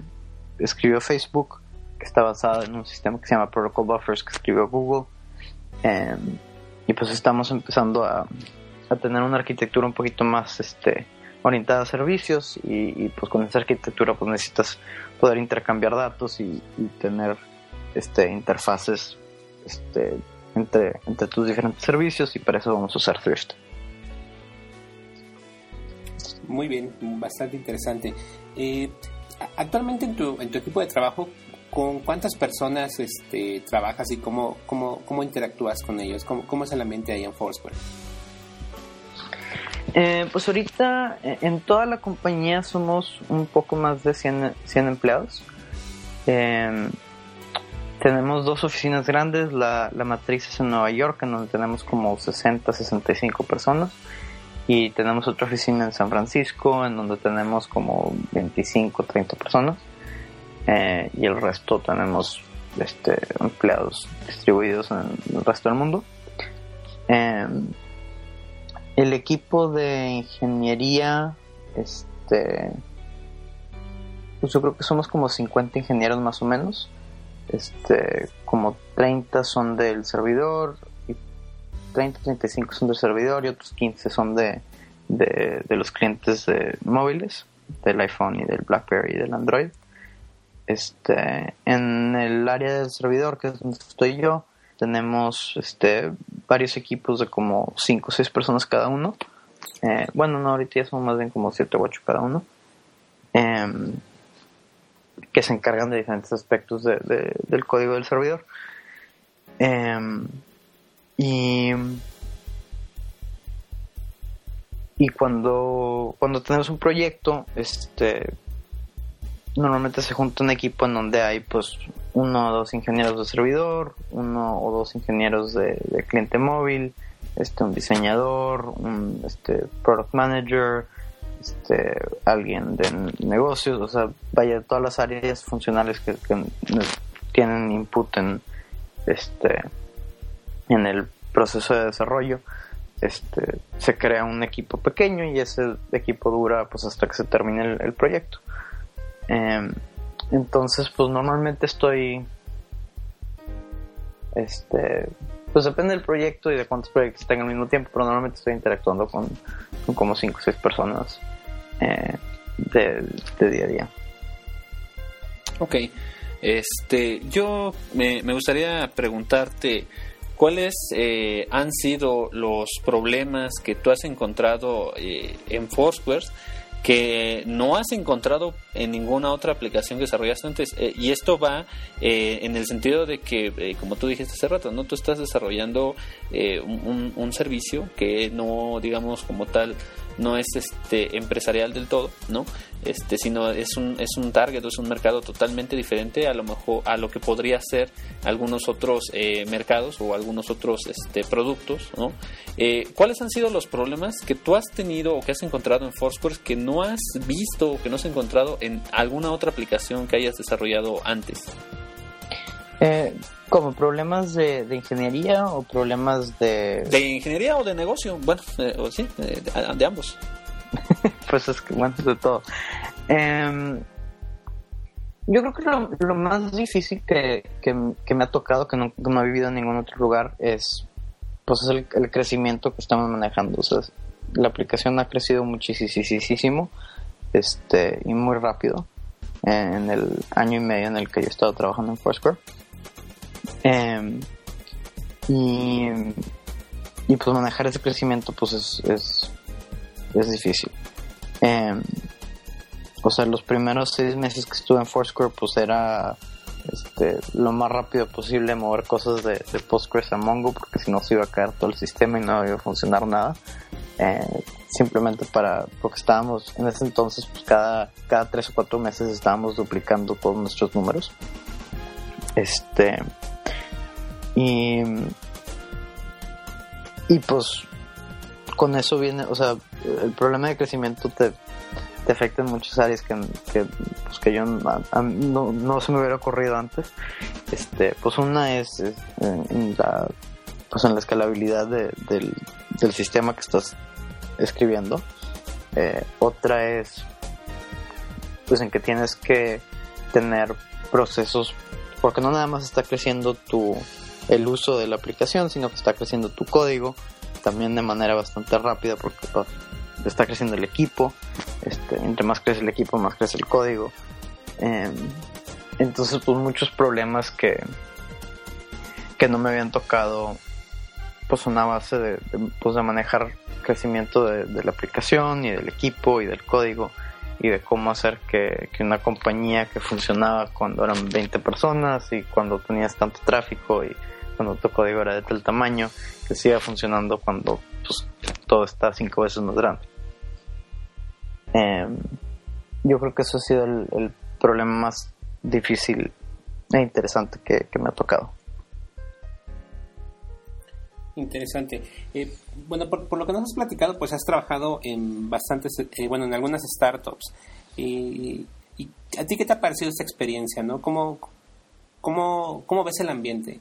escribió Facebook, que está basado en un sistema que se llama Protocol Buffers que escribió Google. y pues estamos empezando a, a tener una arquitectura un poquito más este, orientada a servicios y, pues con esa arquitectura pues necesitas poder intercambiar datos y, tener este, interfaces este, entre, entre tus diferentes servicios y para eso vamos a usar Thrift. Muy bien, bastante interesante. Eh, actualmente en tu, en tu equipo de trabajo, ¿con cuántas personas este, trabajas y cómo, interactúas con ellos? ¿Cómo, ¿Cómo es el ambiente ahí en Foursquare? Eh, pues ahorita eh, en toda la compañía somos un poco más de 100, 100 empleados. Em, tenemos dos oficinas grandes, la, la, matriz es en Nueva York, en donde tenemos como 60, 65 personas. Y tenemos otra oficina en San Francisco, en donde tenemos como 25, 30 personas. Eh, y el resto tenemos este, empleados distribuidos en el resto del mundo. Em, el equipo de ingeniería, este, pues yo creo que somos como 50 ingenieros más o menos. Este, como 30 son del servidor, 30, 35 son del servidor y otros 15 son de, de, los clientes de móviles, del iPhone y del BlackBerry y del Android. Este, en el área del servidor, que es donde estoy yo, tenemos este, varios equipos de como 5 o 6 personas cada uno. Eh, bueno, no, ahorita ya son más bien como 7 o 8 cada uno. Em, que se encargan de diferentes aspectos del código del servidor. Em, y, y cuando, cuando tenemos un proyecto, este, normalmente se junta un equipo en donde hay pues uno o dos ingenieros de servidor, uno o dos ingenieros de, cliente móvil, este un diseñador, un este product manager, este alguien de negocios, o sea, vaya todas las áreas funcionales que, tienen input en este en el proceso de desarrollo este se crea un equipo pequeño y ese equipo dura pues hasta que se termine el proyecto Em, entonces, pues normalmente estoy. Este. Pues depende del proyecto y de cuántos proyectos tenga al mismo tiempo, pero normalmente estoy interactuando con, como 5 o 6 personas eh, de, día a día. Ok. Este, yo me, me gustaría preguntarte cuáles eh, han sido los problemas que tú has encontrado eh, en Foursquare que no has encontrado en ninguna otra aplicación que desarrollaste antes. Eh, y esto va eh, en el sentido de que, eh, como tú dijiste hace rato, ¿no? tú estás desarrollando un, un, servicio que no, digamos, como tal, no es este empresarial del todo, ¿no? Este, sino es un, es un target, es un mercado totalmente diferente a lo mejor a lo que podría ser algunos otros eh, mercados o algunos otros este, productos. Eh, ¿Cuáles han sido los problemas que tú has tenido o que has encontrado en Foursquare que no has visto o que no has encontrado en alguna otra aplicación que hayas desarrollado antes? Eh, ¿Como problemas de, ingeniería o problemas de...? De ingeniería o de negocio, bueno, eh, sí, eh, de, ambos. *laughs* pues es que, bueno, de todo. Em, yo creo que lo, más difícil que, me ha tocado, que no, he vivido en ningún otro lugar, es pues es el, crecimiento que estamos manejando. O sea, la aplicación ha crecido muchísimo este, y muy rápido en el año y medio en el que yo he estado trabajando en Foursquare. Em, y, y pues manejar ese crecimiento pues es, es, difícil. Em, o sea, los primeros seis meses que estuve en Foursquare pues era este, lo más rápido posible mover cosas de, Postgres a Mongo porque si no se iba a caer todo el sistema y no iba a funcionar nada. Eh, simplemente para, porque estábamos en ese entonces, pues cada, cada tres o cuatro meses estábamos duplicando todos nuestros números. Este, y, y pues con eso viene, o sea, el problema de crecimiento te, te afecta en muchas áreas que, que, pues que yo no, no, se me hubiera ocurrido antes. Este, pues una es, en la, pues en la escalabilidad del, del sistema que estás escribiendo. Eh, otra es pues en que tienes que tener procesos porque no nada más está creciendo tu el uso de la aplicación sino que está creciendo tu código también de manera bastante rápida porque pues, está creciendo el equipo. Este, entre más crece el equipo más crece el código. Em, entonces pues muchos problemas que que no me habían tocado pues una base de, pues, de manejar crecimiento de, la aplicación y del equipo y del código y de cómo hacer que, una compañía que funcionaba cuando eran 20 personas y cuando tenías tanto tráfico y cuando tu código era de tal tamaño, que siga funcionando cuando pues, todo está cinco veces más grande. Em, yo creo que eso ha sido el, problema más difícil e interesante que me ha tocado. Interesante. Eh, bueno, por, lo que nos has platicado, pues has trabajado en bastantes, eh, bueno, en algunas startups. Y, a ti qué te ha parecido esta experiencia, no? ¿Cómo, cómo, cómo ves el ambiente?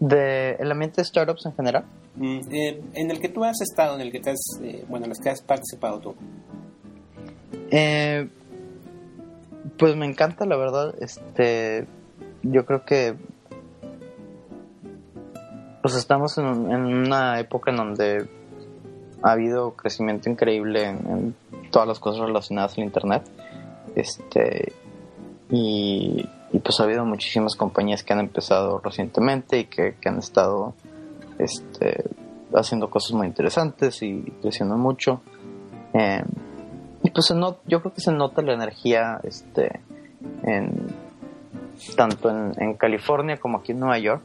¿De el ambiente de startups en general? Mm, eh, en el que tú has estado, en el que te has, bueno, en las que has participado tú. pues me encanta, la verdad. Este, yo creo que pues estamos en, una época en donde ha habido crecimiento increíble en, todas las cosas relacionadas al internet este y, pues ha habido muchísimas compañías que han empezado recientemente y que, han estado este haciendo cosas muy interesantes y creciendo mucho. Em, y pues yo creo que se nota la energía este en tanto en California como aquí en Nueva York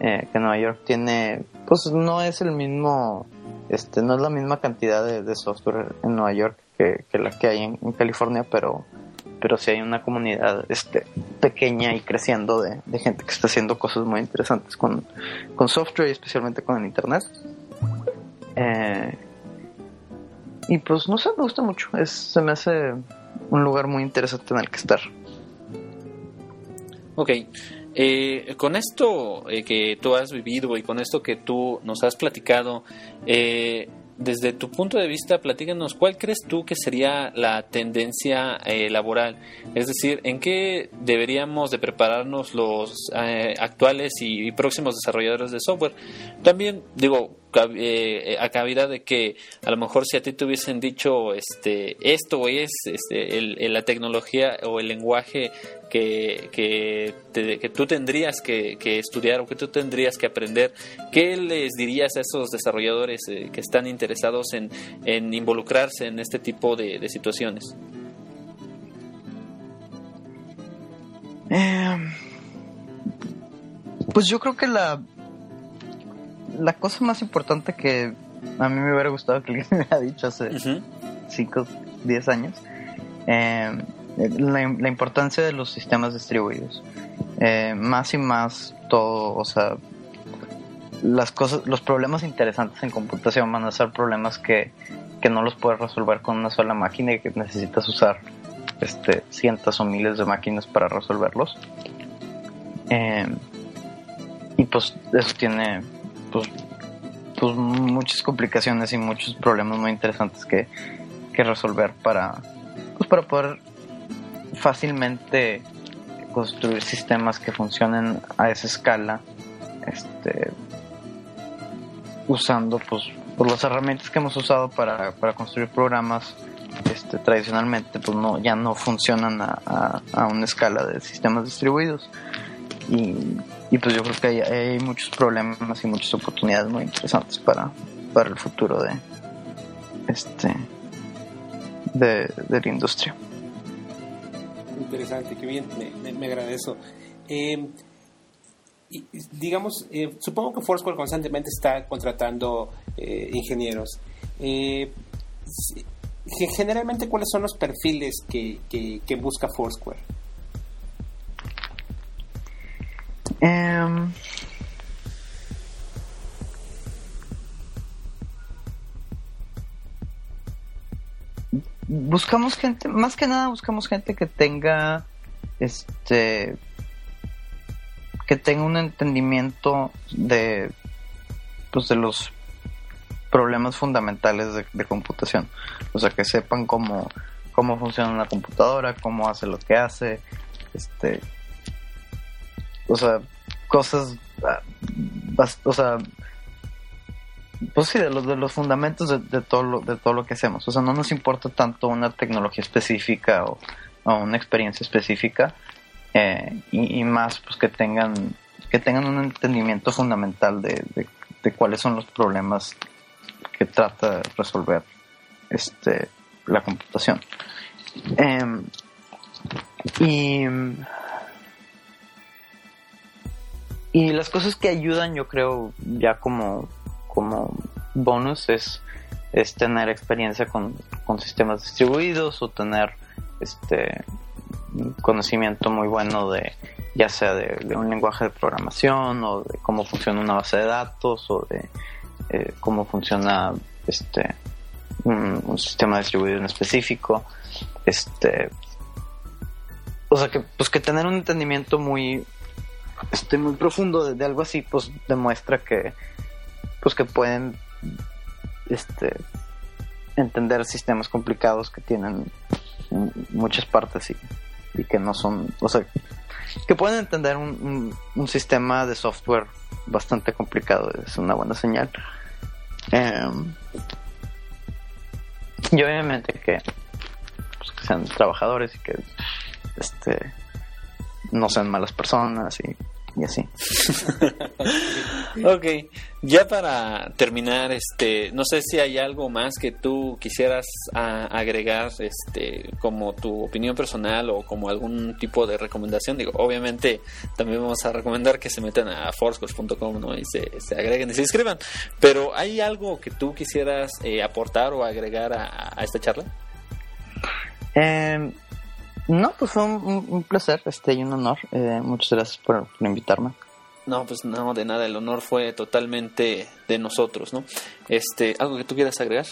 eh, que Nueva York tiene, pues no es el mismo, este, no es la misma cantidad de, software en Nueva York que, la que hay en, California, pero, pero sí hay una comunidad este, pequeña y creciendo de, gente que está haciendo cosas muy interesantes con, con software y especialmente con el Internet. Eh, y pues no sé, me gusta mucho, se me hace un lugar muy interesante en el que estar. Ok, eh, con esto eh, que tú has vivido y con esto que tú nos has platicado, eh, desde tu punto de vista, platícanos, ¿cuál crees tú que sería la tendencia eh, laboral? Es decir, ¿en qué deberíamos de prepararnos los actuales y, próximos desarrolladores de software? También, digo, eh, a cavidad de que a lo mejor si a ti te hubiesen dicho este esto es este, la tecnología o el lenguaje que, que, tú tendrías que, estudiar o que tú tendrías que aprender, ¿qué les dirías a esos desarrolladores eh, que están interesados en, en, involucrarse en este tipo de, situaciones? Em, pues yo creo que la la cosa más importante que a mí me hubiera gustado que alguien *laughs* me hubiera dicho hace 5, 10 años, eh, la, importancia de los sistemas distribuidos. Eh, más y más todo, o sea, las cosas, los problemas interesantes en computación van a ser problemas que, que no los puedes resolver con una sola máquina y que necesitas usar este, cientos o miles de máquinas para resolverlos. Eh, y pues eso tiene pues, pues muchas complicaciones y muchos problemas muy interesantes que, resolver para, pues para poder fácilmente construir sistemas que funcionen a esa escala este usando pues, por las herramientas que hemos usado para, para construir programas este, tradicionalmente pues no ya no funcionan a, a, una escala de sistemas distribuidos y, y pues yo creo que hay, muchos problemas y muchas oportunidades muy interesantes para, para el futuro de este de, de la industria interesante qué bien me, agradezco eh, digamos, eh, supongo que Foursquare constantemente está contratando eh, ingenieros. Eh, generalmente, ¿cuáles son los perfiles que, que, busca Foursquare? Em, buscamos gente, más que nada buscamos gente que tenga este que tenga un entendimiento de pues de los problemas fundamentales de, computación. O sea que sepan cómo cómo funciona una computadora cómo hace lo que hace este o sea cosas ah, o sea pues sí de los de los fundamentos de, todo lo de todo lo que hacemos. O sea no nos importa tanto una tecnología específica o, una experiencia específica eh, y, más pues que tengan que tengan un entendimiento fundamental de, de, cuáles son los problemas que trata de resolver este la computación. Em, y y las cosas que ayudan yo creo ya como como bonus es, es tener experiencia con, con sistemas distribuidos o tener este conocimiento muy bueno de ya sea de, un lenguaje de programación o de cómo funciona una base de datos o de eh, cómo funciona este un, sistema distribuido en específico este o sea que pues que tener un entendimiento muy este muy profundo de, algo así pues demuestra que pues que pueden este entender sistemas complicados que tienen muchas partes y y que no son, o sea, que pueden entender un, un, sistema de software bastante complicado, es una buena señal. Em, y obviamente que, pues, que sean trabajadores y que este no sean malas personas y y así. *laughs* ok, ya para terminar, este, no sé si hay algo más que tú quisieras agregar, este, como tu opinión personal o como algún tipo de recomendación. Digo, obviamente también vamos a recomendar que se metan a forcecourse.com ¿no? y se, se, agreguen y se inscriban. Pero ¿hay algo que tú quisieras eh, aportar o agregar a, a esta charla? Eh, no, pues fue un, placer este, y un honor. Eh, muchas gracias por, invitarme. No, pues no, de nada, el honor fue totalmente de nosotros, ¿no? Este, ¿Algo que tú quieras agregar?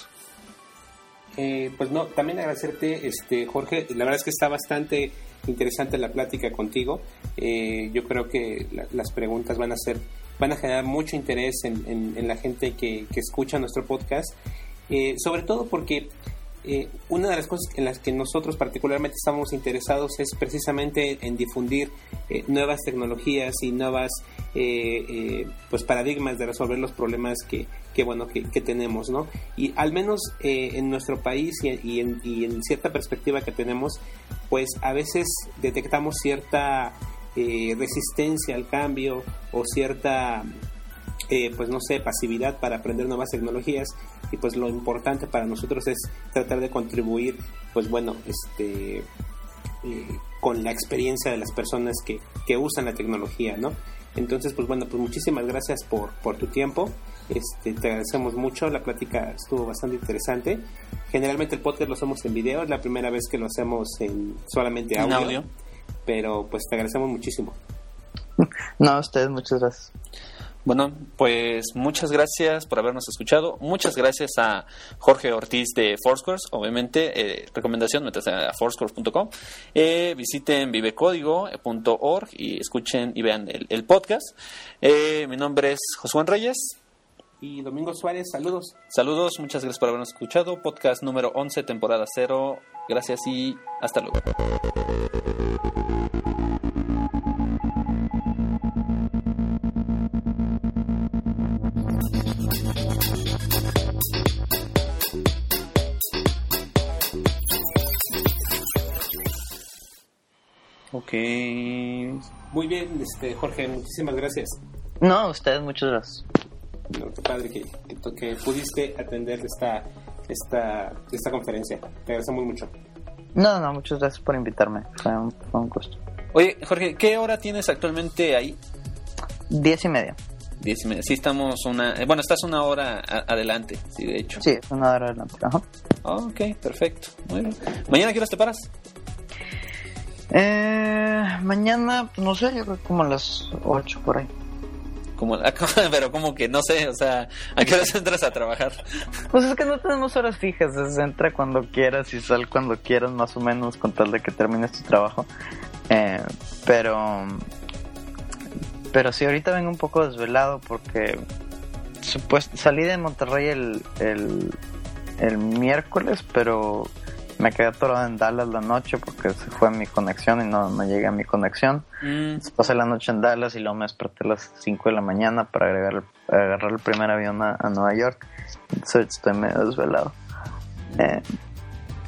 Eh, pues no, también agradecerte, este, Jorge. La verdad es que está bastante interesante la plática contigo. Eh, yo creo que las preguntas van a ser, van a generar mucho interés en, la gente que, que, escucha nuestro podcast. sobre todo porque eh, una de las cosas en las que nosotros particularmente estamos interesados es precisamente en difundir eh, nuevas tecnologías y nuevas eh, pues paradigmas de resolver los problemas que, bueno que, tenemos no y al menos en nuestro país y, en, y, en, cierta perspectiva que tenemos pues a veces detectamos cierta resistencia al cambio o cierta pues no sé, pasividad para aprender nuevas tecnologías y pues lo importante para nosotros es tratar de contribuir, pues bueno, este, eh, con la experiencia de las personas que, que usan la tecnología, ¿no? Entonces, pues bueno, pues muchísimas gracias por, por tu tiempo. Este, te agradecemos mucho, la plática estuvo bastante interesante. Generalmente el podcast lo hacemos en video, es la primera vez que lo hacemos en solamente audio, audio. pero pues te agradecemos muchísimo. No, a ustedes, muchas gracias. Bueno, pues muchas gracias por habernos escuchado. Muchas gracias a Jorge Ortiz de Foursquare. Obviamente, eh, recomendación, métanse a foursquare.com. Eh, visiten vivecódigo.org y escuchen y vean el, podcast. Eh, mi nombre es Josué Reyes. Y Domingo Suárez, saludos. Saludos, muchas gracias por habernos escuchado. Podcast número 11, temporada 0. Gracias y hasta luego. Ok. Muy bien, este, Jorge, muchísimas gracias. No, a ustedes muchas gracias. No, qué padre que, que, que pudiste atender esta, esta, esta conferencia. Te agradecemos mucho. No, no, muchas gracias por invitarme. Fue un, fue un gusto. Oye, Jorge, ¿qué hora tienes actualmente ahí? Diez y media. Diez y media. Sí, estamos una... eh, bueno, estás una hora a- adelante, sí, de hecho. Sí, una hora adelante. Ajá. Ok, perfecto. Muy bien. ¿Mañana qué horas te paras? Eh, mañana, pues, no sé, yo creo que como a las 8 por ahí. Como, *laughs* pero como que no sé, o sea, ¿a qué horas entras a trabajar? Pues es que no tenemos horas fijas, es entra cuando quieras y sal cuando quieras, más o menos, con tal de que termines tu trabajo. Eh, pero, pero sí, ahorita vengo un poco desvelado porque supuest- salí de Monterrey el, el, el miércoles, pero me quedé atorado en Dallas la noche porque se fue mi conexión y no, no llegué a mi conexión. Mm, Pasé la noche en Dallas y luego me desperté a las 5 de la mañana para agregar, agarrar el primer avión a, a Nueva York. Entonces estoy medio desvelado. Eh,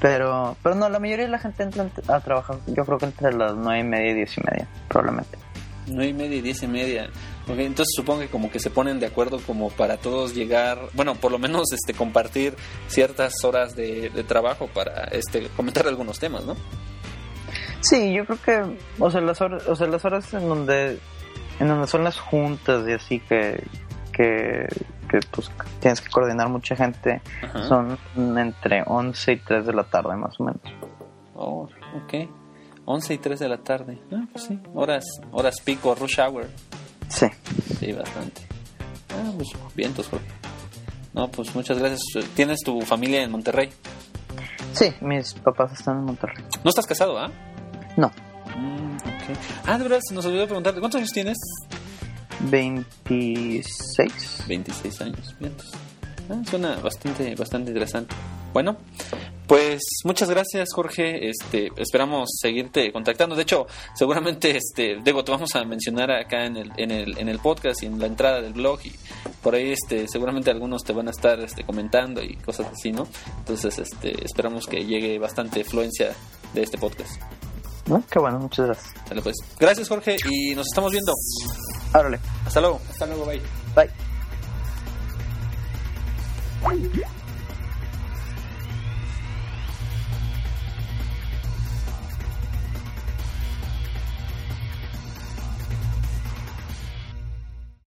pero, pero no, la mayoría de la gente entra ent- a trabajar, yo creo que entre las 9 y media y 10 y media, probablemente. Nueve y media y diez y media. Entonces supongo que como que se ponen de acuerdo como para todos llegar, bueno, por lo menos este compartir ciertas horas de, de trabajo para este comentar algunos temas, ¿no? Sí, yo creo que, o sea, las horas, o sea, las horas en donde, en donde son las juntas y así que, que, que pues tienes que coordinar mucha gente, Ajá. son entre 11 y 3 de la tarde más o menos. Oh, ok. 11 y 3 de la tarde. Ah, pues sí. Horas, horas pico, rush hour. Sí. Sí, bastante. Ah, pues vientos, Jorge. No, pues muchas gracias. ¿Tienes tu familia en Monterrey? Sí, mis papás están en Monterrey. No estás casado, ¿ah? No, Mm, ok. Ah, de verdad, se nos olvidó preguntarte. ¿Cuántos años tienes? 26. 26 años. Vientos. Ah, suena bastante, bastante interesante. Bueno, pues muchas gracias, Jorge. Este, esperamos seguirte contactando. De hecho, seguramente, este, Diego, te vamos a mencionar acá en el, en el, en el podcast y en la entrada del blog y por ahí, este, seguramente algunos te van a estar, este, comentando y cosas así, ¿no? Entonces, este, esperamos que llegue bastante fluencia de este podcast. ¿No? Qué bueno, muchas gracias. Sale, pues. Gracias, Jorge, y nos estamos viendo. Árale. Hasta luego. Hasta luego, bye. Bye.